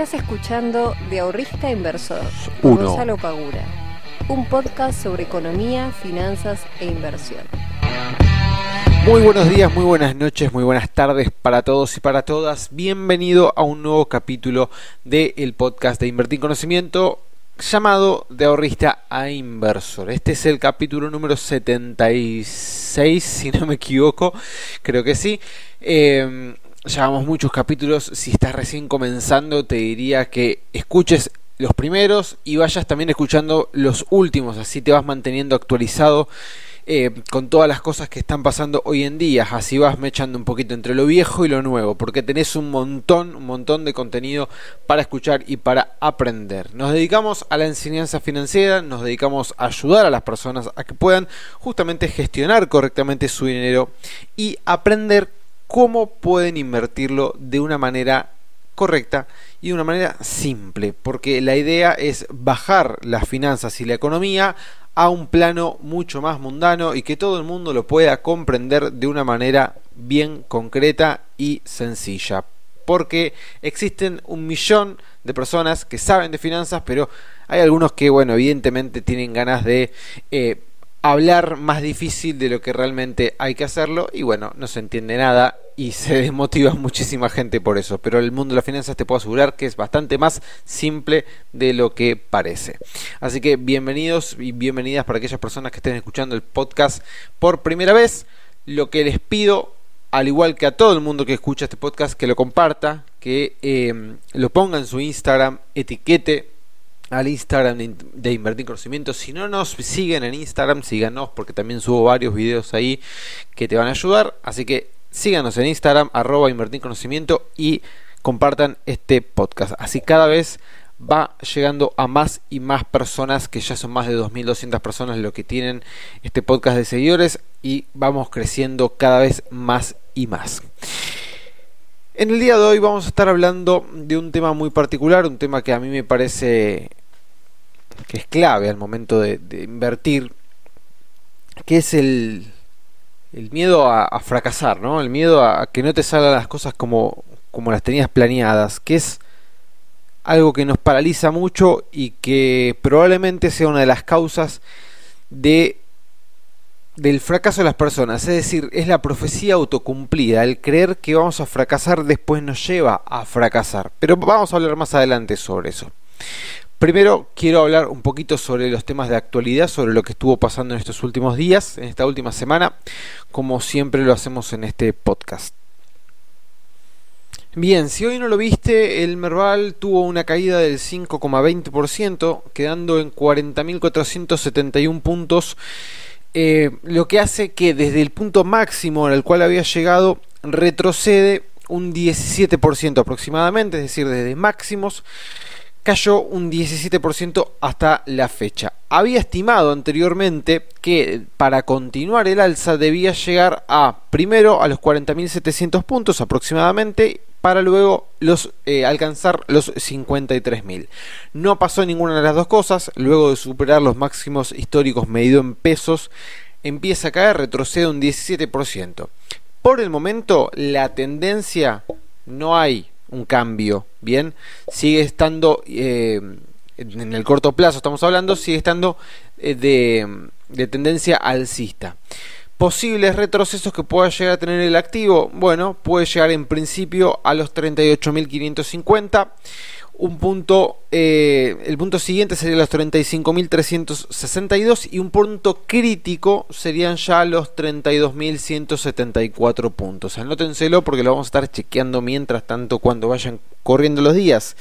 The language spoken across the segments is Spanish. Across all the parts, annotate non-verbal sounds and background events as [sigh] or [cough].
Estás escuchando De Ahorrista Inversor con Gonzalo Pagura, un podcast sobre economía, finanzas e inversión. Muy buenos días, muy buenas noches, muy buenas tardes para todos y para todas. Bienvenido a un nuevo capítulo del podcast de Invertir Conocimiento llamado De Ahorrista a Inversor. Este es el capítulo número 76, si no me equivoco, creo que sí. Eh, llevamos muchos capítulos. Si estás recién comenzando, te diría que escuches los primeros y vayas también escuchando los últimos, así te vas manteniendo actualizado eh, con todas las cosas que están pasando hoy en día, así vas mechando un poquito entre lo viejo y lo nuevo, porque tenés un montón, un montón de contenido para escuchar y para aprender. Nos dedicamos a la enseñanza financiera, nos dedicamos a ayudar a las personas a que puedan justamente gestionar correctamente su dinero y aprender cómo pueden invertirlo de una manera correcta y de una manera simple, porque la idea es bajar las finanzas y la economía a un plano mucho más mundano y que todo el mundo lo pueda comprender de una manera bien concreta y sencilla. Porque existen un millón de personas que saben de finanzas, pero hay algunos que, bueno, evidentemente tienen ganas de eh, hablar más difícil de lo que realmente hay que hacerlo y bueno, no se entiende nada y [laughs] se desmotiva muchísima gente por eso, pero el mundo de las finanzas te puedo asegurar que es bastante más simple de lo que parece. Así que bienvenidos y bienvenidas para aquellas personas que estén escuchando el podcast por primera vez. Lo que les pido, al igual que a todo el mundo que escucha este podcast, que lo comparta, que eh, lo ponga en su Instagram, etiquete al Instagram de Invertir Conocimiento. Si no nos siguen en Instagram, síganos porque también subo varios videos ahí que te van a ayudar. Así que síganos en Instagram, arroba Invertir Conocimiento y compartan este podcast. Así cada vez va llegando a más y más personas, que ya son más de 2.200 personas lo que tienen este podcast de seguidores y vamos creciendo cada vez más y más. En el día de hoy vamos a estar hablando de un tema muy particular, un tema que a mí me parece que es clave al momento de, invertir, que es el, el miedo a, fracasar, ¿no? El miedo a, que no te salgan las cosas como, como las tenías planeadas, que es algo que nos paraliza mucho y que probablemente sea una de las causas de del fracaso de las personas, es decir, es la profecía autocumplida, el creer que vamos a fracasar después nos lleva a fracasar. Pero vamos a hablar más adelante sobre eso. Primero quiero hablar un poquito sobre los temas de actualidad, sobre lo que estuvo pasando en estos últimos días, en esta última semana, como siempre lo hacemos en este podcast. Bien, si hoy no lo viste, el Merval tuvo una caída del 5,20%, quedando en 40.471 puntos, eh, lo que hace que desde el punto máximo al cual había llegado retrocede un 17% aproximadamente, es decir, desde máximos cayó un 17% hasta la fecha. Había estimado anteriormente que para continuar el alza debía llegar a primero a los 40.700 puntos aproximadamente para luego los, eh, alcanzar los 53.000. No pasó ninguna de las dos cosas, luego de superar los máximos históricos medido en pesos, empieza a caer, retrocede un 17%. Por el momento la tendencia no hay un cambio, ¿bien? Sigue estando, eh, en el corto plazo estamos hablando, sigue estando eh, de, de tendencia alcista. Posibles retrocesos que pueda llegar a tener el activo, bueno, puede llegar en principio a los 38.550 un punto, eh, el punto siguiente sería los 35.362 y un punto crítico serían ya los 32.174 puntos. Anótenselo porque lo vamos a estar chequeando mientras tanto cuando vayan corriendo los días.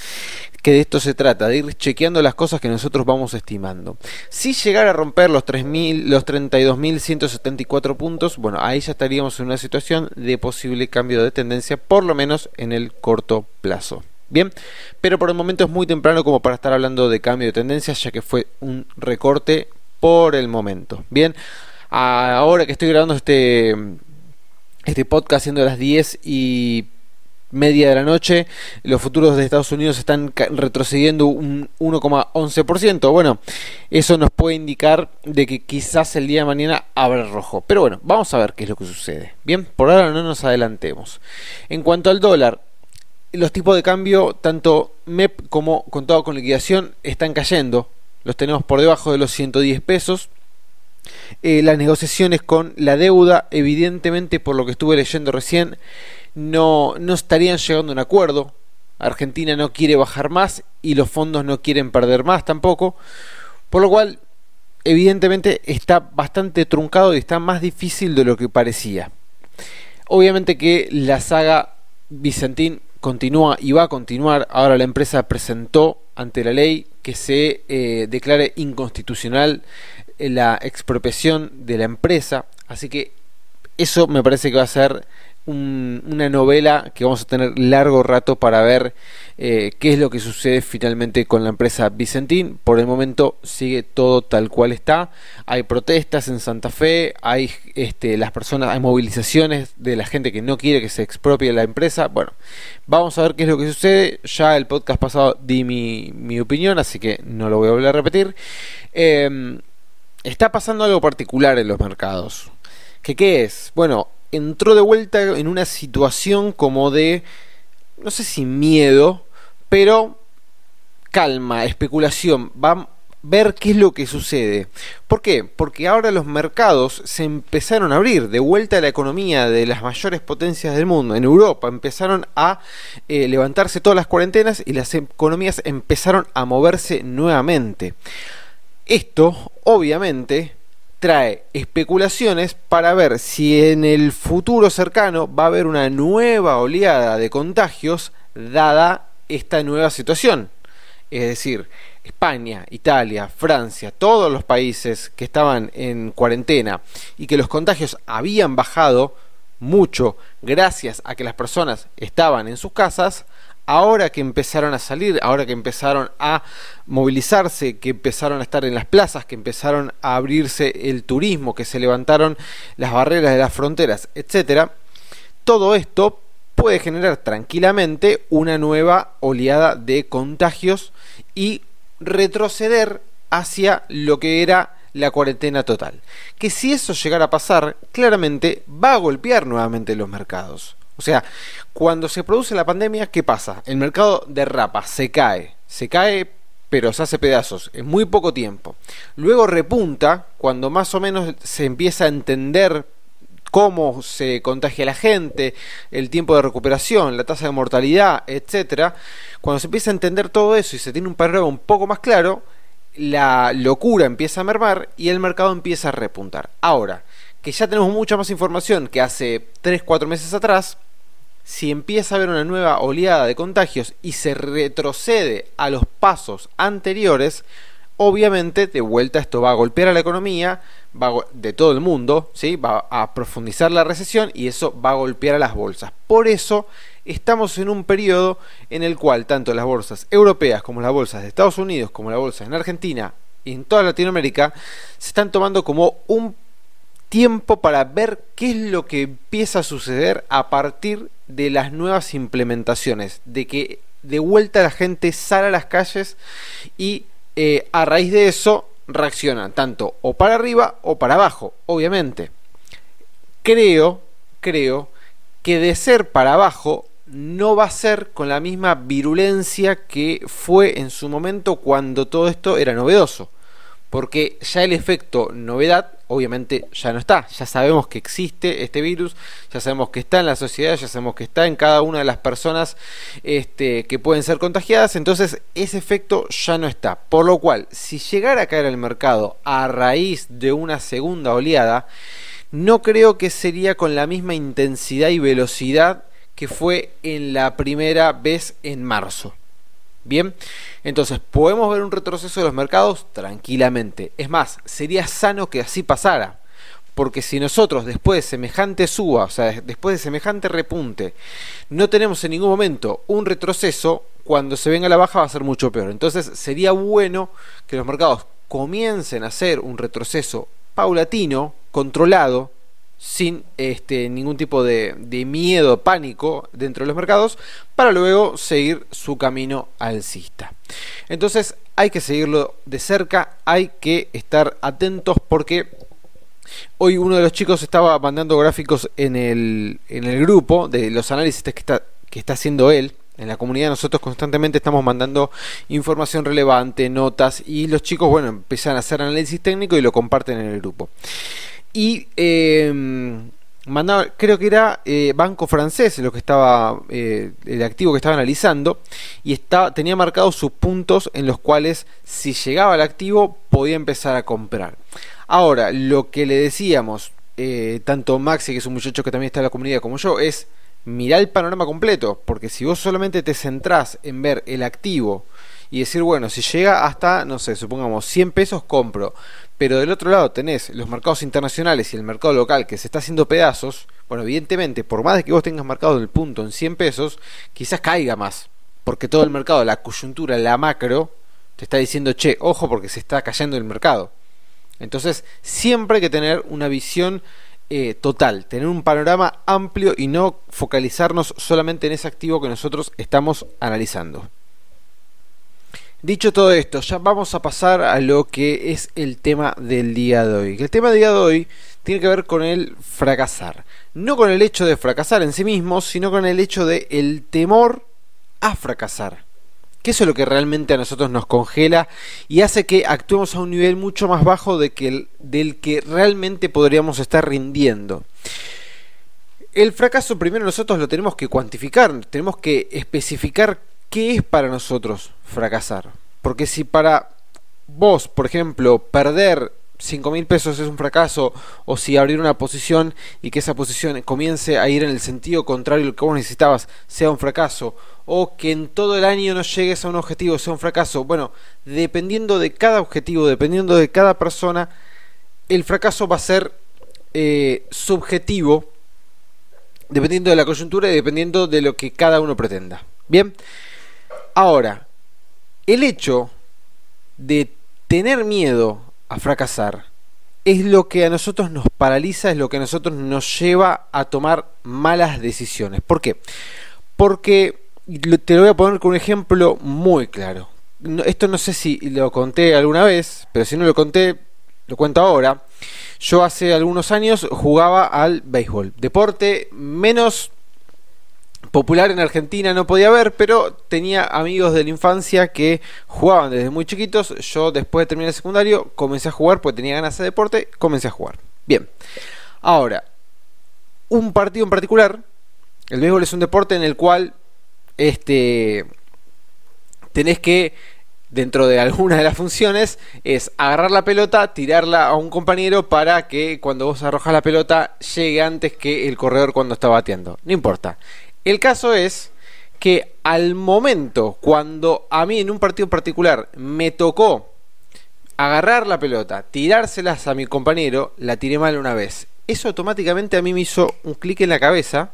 Que de esto se trata, de ir chequeando las cosas que nosotros vamos estimando. Si llegara a romper los, 3.000, los 32.174 puntos, bueno, ahí ya estaríamos en una situación de posible cambio de tendencia, por lo menos en el corto plazo. Bien, pero por el momento es muy temprano como para estar hablando de cambio de tendencia, ya que fue un recorte por el momento. Bien, ahora que estoy grabando este, este podcast siendo las 10 y media de la noche, los futuros de Estados Unidos están retrocediendo un 1,11%. Bueno, eso nos puede indicar de que quizás el día de mañana abre rojo. Pero bueno, vamos a ver qué es lo que sucede. Bien, por ahora no nos adelantemos. En cuanto al dólar, los tipos de cambio, tanto MEP como contado con liquidación, están cayendo. Los tenemos por debajo de los 110 pesos. Eh, las negociaciones con la deuda, evidentemente, por lo que estuve leyendo recién, no, no estarían llegando a un acuerdo. Argentina no quiere bajar más y los fondos no quieren perder más tampoco. Por lo cual, evidentemente, está bastante truncado y está más difícil de lo que parecía. Obviamente que la saga Vicentín continúa y va a continuar. Ahora la empresa presentó ante la ley que se eh, declare inconstitucional la expropiación de la empresa. Así que eso me parece que va a ser una novela que vamos a tener largo rato para ver eh, qué es lo que sucede finalmente con la empresa Vicentín. Por el momento sigue todo tal cual está. Hay protestas en Santa Fe, hay este, las personas, hay movilizaciones de la gente que no quiere que se expropie la empresa. Bueno, vamos a ver qué es lo que sucede. Ya el podcast pasado di mi, mi opinión, así que no lo voy a volver a repetir. Em, está pasando algo particular en los mercados. ¿Qué, ¿Qué es? Bueno, entró de vuelta en una situación como de, no sé si miedo, pero calma, especulación, va a ver qué es lo que sucede. ¿Por qué? Porque ahora los mercados se empezaron a abrir, de vuelta a la economía de las mayores potencias del mundo. En Europa empezaron a eh, levantarse todas las cuarentenas y las economías empezaron a moverse nuevamente. Esto, obviamente, trae especulaciones para ver si en el futuro cercano va a haber una nueva oleada de contagios dada esta nueva situación. Es decir, España, Italia, Francia, todos los países que estaban en cuarentena y que los contagios habían bajado mucho gracias a que las personas estaban en sus casas, ahora que empezaron a salir, ahora que empezaron a movilizarse, que empezaron a estar en las plazas, que empezaron a abrirse el turismo, que se levantaron las barreras de las fronteras, etcétera, todo esto puede generar tranquilamente una nueva oleada de contagios y retroceder hacia lo que era la cuarentena total. Que si eso llegara a pasar, claramente va a golpear nuevamente los mercados. O sea, cuando se produce la pandemia, ¿qué pasa? El mercado derrapa, se cae, se cae pero se hace pedazos en muy poco tiempo. Luego repunta cuando más o menos se empieza a entender cómo se contagia la gente, el tiempo de recuperación, la tasa de mortalidad, etcétera. Cuando se empieza a entender todo eso y se tiene un panorama un poco más claro, la locura empieza a mermar y el mercado empieza a repuntar. Ahora, que ya tenemos mucha más información que hace 3-4 meses atrás, si empieza a haber una nueva oleada de contagios y se retrocede a los pasos anteriores, obviamente de vuelta esto va a golpear a la economía va de todo el mundo, ¿sí? va a profundizar la recesión y eso va a golpear a las bolsas. Por eso estamos en un periodo en el cual tanto las bolsas europeas como las bolsas de Estados Unidos, como las bolsas en Argentina y en toda Latinoamérica, se están tomando como un tiempo para ver qué es lo que empieza a suceder a partir de las nuevas implementaciones, de que de vuelta la gente sale a las calles y eh, a raíz de eso reaccionan tanto o para arriba o para abajo, obviamente. Creo, creo que de ser para abajo no va a ser con la misma virulencia que fue en su momento cuando todo esto era novedoso porque ya el efecto novedad obviamente ya no está, ya sabemos que existe este virus, ya sabemos que está en la sociedad, ya sabemos que está en cada una de las personas este, que pueden ser contagiadas, entonces ese efecto ya no está, por lo cual si llegara a caer el mercado a raíz de una segunda oleada, no creo que sería con la misma intensidad y velocidad que fue en la primera vez en marzo. Bien, entonces podemos ver un retroceso de los mercados tranquilamente. Es más, sería sano que así pasara. Porque si nosotros después de semejante suba, o sea, después de semejante repunte, no tenemos en ningún momento un retroceso, cuando se venga la baja va a ser mucho peor. Entonces sería bueno que los mercados comiencen a hacer un retroceso paulatino, controlado, sin este, ningún tipo de, de, miedo, pánico dentro de los mercados, para luego seguir su camino alcista. Entonces hay que seguirlo de cerca, hay que estar atentos porque hoy uno de los chicos estaba mandando gráficos en el, en el grupo de los análisis que está, que está haciendo él, En la comunidad nosotros constantemente estamos mandando información relevante, notas, y los chicos, bueno, empiezan a hacer análisis técnico y lo comparten en el grupo. Y eh, mandaba, creo que era eh, Banco Francés lo que estaba, eh, el activo que estaba analizando, y está, tenía marcados sus puntos en los cuales si llegaba al activo podía empezar a comprar. Ahora, lo que le decíamos, eh, tanto Maxi, que es un muchacho que también está en la comunidad, como yo, es mirar el panorama completo, porque si vos solamente te centrás en ver el activo y decir, bueno, si llega hasta, no sé, supongamos 100 pesos compro, pero del otro lado tenés los mercados internacionales y el mercado local que se está haciendo pedazos, bueno, evidentemente, por más de que vos tengas marcado el punto en 100 pesos, quizás caiga más, porque todo el mercado, la coyuntura, la macro, te está diciendo, che, ojo porque se está cayendo el mercado. Entonces, siempre hay que tener una visión eh, total, tener un panorama amplio y no focalizarnos solamente en ese activo que nosotros estamos analizando. Dicho todo esto, ya vamos a pasar a lo que es el tema del día de hoy. El tema del día de hoy tiene que ver con el fracasar. No con el hecho de fracasar en sí mismo, sino con el hecho de el temor a fracasar. Que eso es lo que realmente a nosotros nos congela y hace que actuemos a un nivel mucho más bajo de que el, del que realmente podríamos estar rindiendo. El fracaso primero nosotros lo tenemos que cuantificar, tenemos que especificar qué es para nosotros fracasar. Porque si para vos, por ejemplo, perder 5 mil pesos es un fracaso, o si abrir una posición y que esa posición comience a ir en el sentido contrario al que vos necesitabas sea un fracaso, o que en todo el año no llegues a un objetivo sea un fracaso. Bueno, dependiendo de cada objetivo, dependiendo de cada persona, el fracaso va a ser eh, subjetivo, dependiendo de la coyuntura y dependiendo de lo que cada uno pretenda. Bien, ahora, el hecho de tener miedo a fracasar es lo que a nosotros nos paraliza, es lo que a nosotros nos lleva a tomar malas decisiones. ¿Por qué? Porque te lo voy a poner con un ejemplo muy claro. esto no sé si lo conté alguna vez, pero si no lo conté, lo cuento ahora. Yo hace algunos años jugaba al béisbol, deporte menos popular en Argentina no podía ver, pero tenía amigos de la infancia que jugaban desde muy chiquitos. Yo después de terminar el secundario comencé a jugar porque tenía ganas de deporte, comencé a jugar. Bien. Ahora, un partido en particular, el béisbol es un deporte en el cual este tenés que dentro de alguna de las funciones es agarrar la pelota, tirarla a un compañero para que cuando vos arrojas la pelota llegue antes que el corredor cuando está bateando. No importa. El caso es que al momento, cuando a mí en un partido particular me tocó agarrar la pelota, tirárselas a mi compañero, la tiré mal una vez. Eso automáticamente a mí me hizo un clic en la cabeza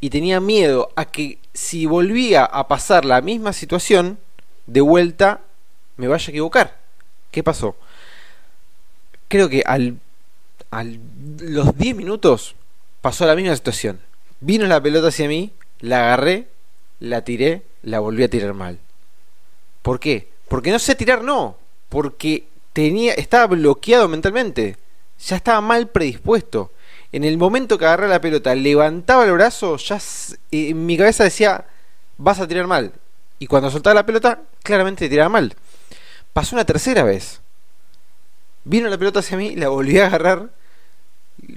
y tenía miedo a que si volvía a pasar la misma situación, de vuelta me vaya a equivocar. ¿Qué pasó? Creo que al, los 10 minutos pasó la misma situación Vino la pelota hacia mí, la agarré, la tiré, la volví a tirar mal. ¿Por qué? Porque no sé tirar, no. Porque tenía, estaba bloqueado mentalmente. Ya estaba mal predispuesto. En el momento que agarré la pelota, levantaba el brazo, ya eh, en mi cabeza decía, vas a tirar mal. Y cuando soltaba la pelota, claramente tiraba mal. Pasó una tercera vez. Vino la pelota hacia mí, la volví a agarrar.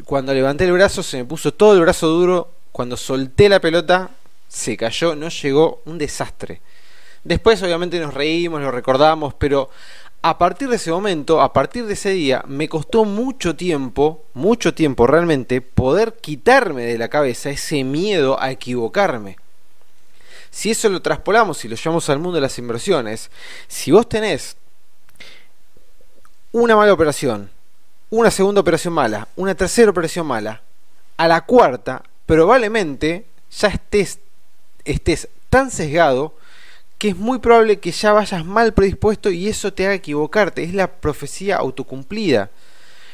Cuando levanté el brazo, se me puso todo el brazo duro, cuando solté la pelota, se cayó, no llegó, un desastre. Después obviamente nos reímos, lo recordamos, pero a partir de ese momento, a partir de ese día, me costó mucho tiempo, mucho tiempo realmente, poder quitarme de la cabeza ese miedo a equivocarme. Si eso lo traspolamos y lo llevamos al mundo de las inversiones, si vos tenés una mala operación, una segunda operación mala, una tercera operación mala, a la cuarta probablemente ya estés, tan sesgado que es muy probable que ya vayas mal predispuesto y eso te haga equivocarte. Es la profecía autocumplida.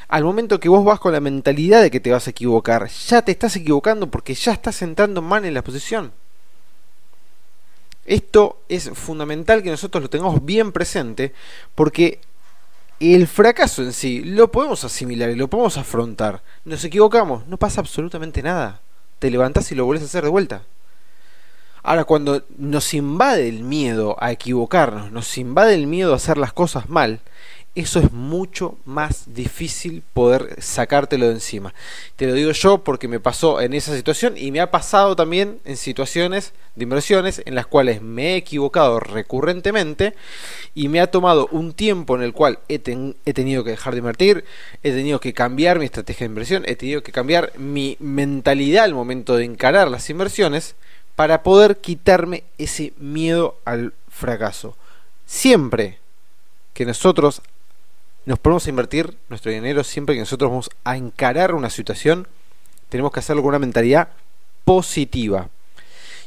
Al momento que vos vas con la mentalidad de que te vas a equivocar, ya te estás equivocando porque ya estás entrando mal en la posición. Esto es fundamental que nosotros lo tengamos bien presente porque el fracaso en sí lo podemos asimilar y lo podemos afrontar. Nos equivocamos, no pasa absolutamente nada te levantás y lo vuelves a hacer de vuelta. Ahora, cuando nos invade el miedo a equivocarnos, nos invade el miedo a hacer las cosas mal, eso es mucho más difícil poder sacártelo de encima. Te lo digo yo porque me pasó en esa situación y me ha pasado también en situaciones de inversiones en las cuales me he equivocado recurrentemente y me ha tomado un tiempo en el cual he, tenido que dejar de invertir, he tenido que cambiar mi estrategia de inversión, he tenido que cambiar mi mentalidad al momento de encarar las inversiones para poder quitarme ese miedo al fracaso. Siempre que nosotros nos ponemos a invertir nuestro dinero siempre que nosotros vamos a encarar una situación, tenemos que hacerlo con una mentalidad positiva.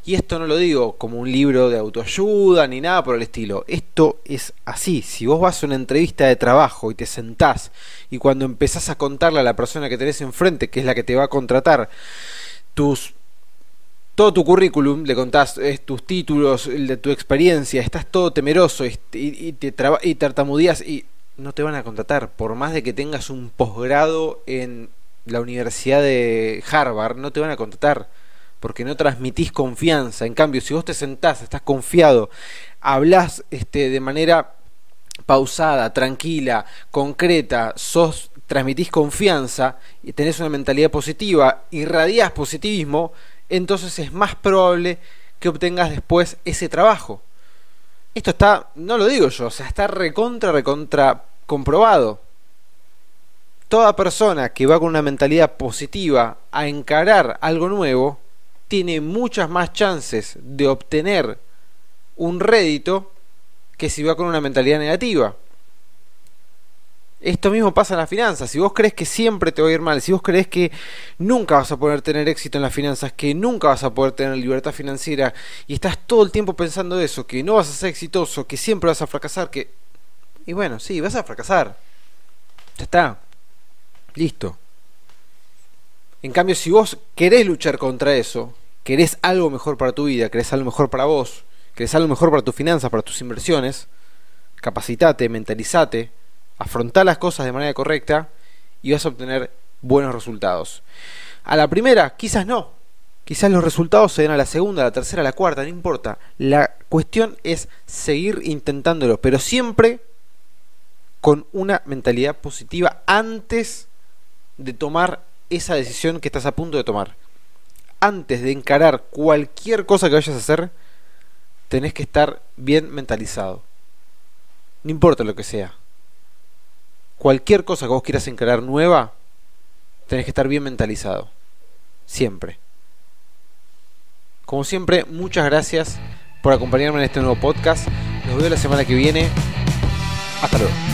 Y esto no lo digo como un libro de autoayuda ni nada por el estilo. Esto es así. Si vos vas a una entrevista de trabajo y te sentás y cuando empezás a contarle a la persona que tenés enfrente, que es la que te va a contratar, tus todo tu currículum, le contás tus títulos, de tu experiencia, estás todo temeroso y, te y tartamudeas y no te van a contratar. Por más de que tengas un posgrado en la Universidad de Harvard, no te van a contratar. Porque no transmitís confianza. En cambio, si vos te sentás, estás confiado, hablas este, de manera pausada, tranquila, concreta, sos, transmitís confianza y tenés una mentalidad positiva, irradiás positivismo, entonces es más probable que obtengas después ese trabajo. Esto está, no lo digo yo, o sea, está recontra, recontra comprobado. Toda persona que va con una mentalidad positiva a encarar algo nuevo tiene muchas más chances de obtener un rédito que si va con una mentalidad negativa. Esto mismo pasa en las finanzas. Si vos crees que siempre te va a ir mal, si vos crees que nunca vas a poder tener éxito en las finanzas, que nunca vas a poder tener libertad financiera y estás todo el tiempo pensando eso, que no vas a ser exitoso, que siempre vas a fracasar, que... Y bueno, sí, vas a fracasar. Ya está. Listo. En cambio, si vos querés luchar contra eso, querés algo mejor para tu vida, querés algo mejor para vos, querés algo mejor para tus finanzas, para tus inversiones, capacitate, mentalizate, afrontar las cosas de manera correcta y vas a obtener buenos resultados. A la primera, quizás no. Quizás los resultados se den a la segunda, a la tercera, a la cuarta, no importa. La cuestión es seguir intentándolo, pero siempre con una mentalidad positiva antes de tomar esa decisión que estás a punto de tomar. Antes de encarar cualquier cosa que vayas a hacer, tenés que estar bien mentalizado. No importa lo que sea cualquier cosa que vos quieras encarar nueva, tenés que estar bien mentalizado. Siempre. Como siempre, muchas gracias por acompañarme en este nuevo podcast. Nos veo la semana que viene. Hasta luego.